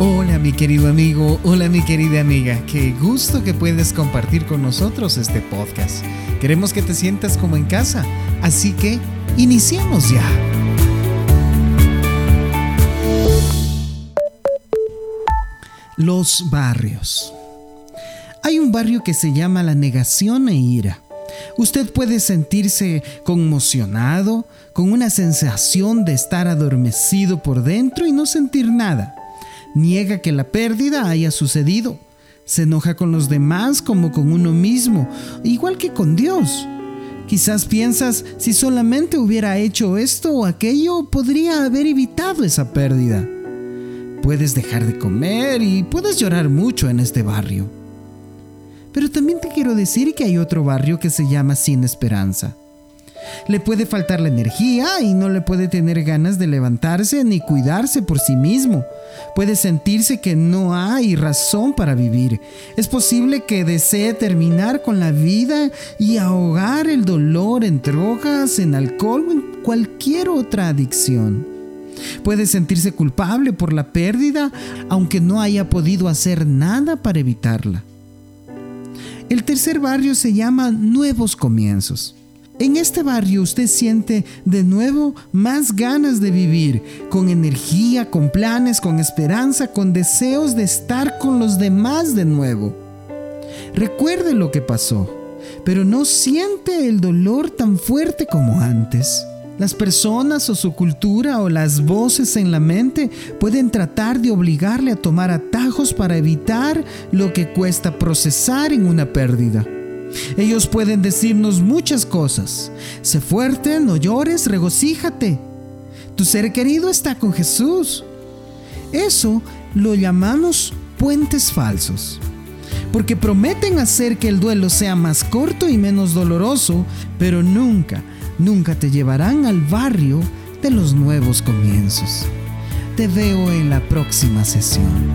Hola mi querido amigo, hola mi querida amiga, qué gusto que puedes compartir con nosotros este podcast. Queremos que te sientas como en casa, así que iniciemos ya. Los barrios. Hay un barrio que se llama la negación e ira. Usted puede sentirse conmocionado, con una sensación de estar adormecido por dentro y no sentir nada niega que la pérdida haya sucedido. Se enoja con los demás como con uno mismo, igual que con Dios. Quizás piensas, si solamente hubiera hecho esto o aquello, podría haber evitado esa pérdida. Puedes dejar de comer y puedes llorar mucho en este barrio. Pero también te quiero decir que hay otro barrio que se llama Sin Esperanza. Le puede faltar la energía y no le puede tener ganas de levantarse ni cuidarse por sí mismo. Puede sentirse que no hay razón para vivir. Es posible que desee terminar con la vida y ahogar el dolor en drogas, en alcohol o en cualquier otra adicción. Puede sentirse culpable por la pérdida aunque no haya podido hacer nada para evitarla. El tercer barrio se llama Nuevos Comienzos. En este barrio usted siente de nuevo más ganas de vivir, con energía, con planes, con esperanza, con deseos de estar con los demás de nuevo. Recuerde lo que pasó, pero no siente el dolor tan fuerte como antes. Las personas o su cultura o las voces en la mente pueden tratar de obligarle a tomar atajos para evitar lo que cuesta procesar en una pérdida. Ellos pueden decirnos muchas cosas. Sé fuerte, no llores, regocíjate. Tu ser querido está con Jesús. Eso lo llamamos puentes falsos. Porque prometen hacer que el duelo sea más corto y menos doloroso, pero nunca, nunca te llevarán al barrio de los nuevos comienzos. Te veo en la próxima sesión.